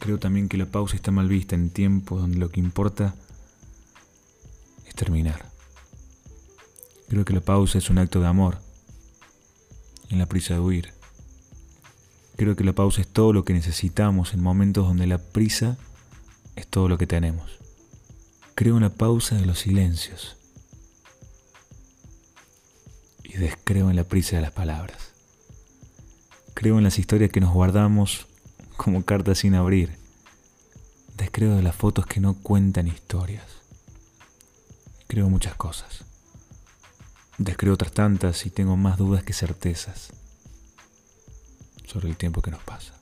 Creo también que la pausa está mal vista en tiempos donde lo que importa es terminar. Creo que la pausa es un acto de amor en la prisa de huir. Creo que la pausa es todo lo que necesitamos en momentos donde la prisa es todo lo que tenemos. Creo en la pausa de los silencios y descreo en la prisa de las palabras. Creo en las historias que nos guardamos como cartas sin abrir. Descreo de las fotos que no cuentan historias. Creo muchas cosas. Descreo otras tantas y tengo más dudas que certezas sobre el tiempo que nos pasa.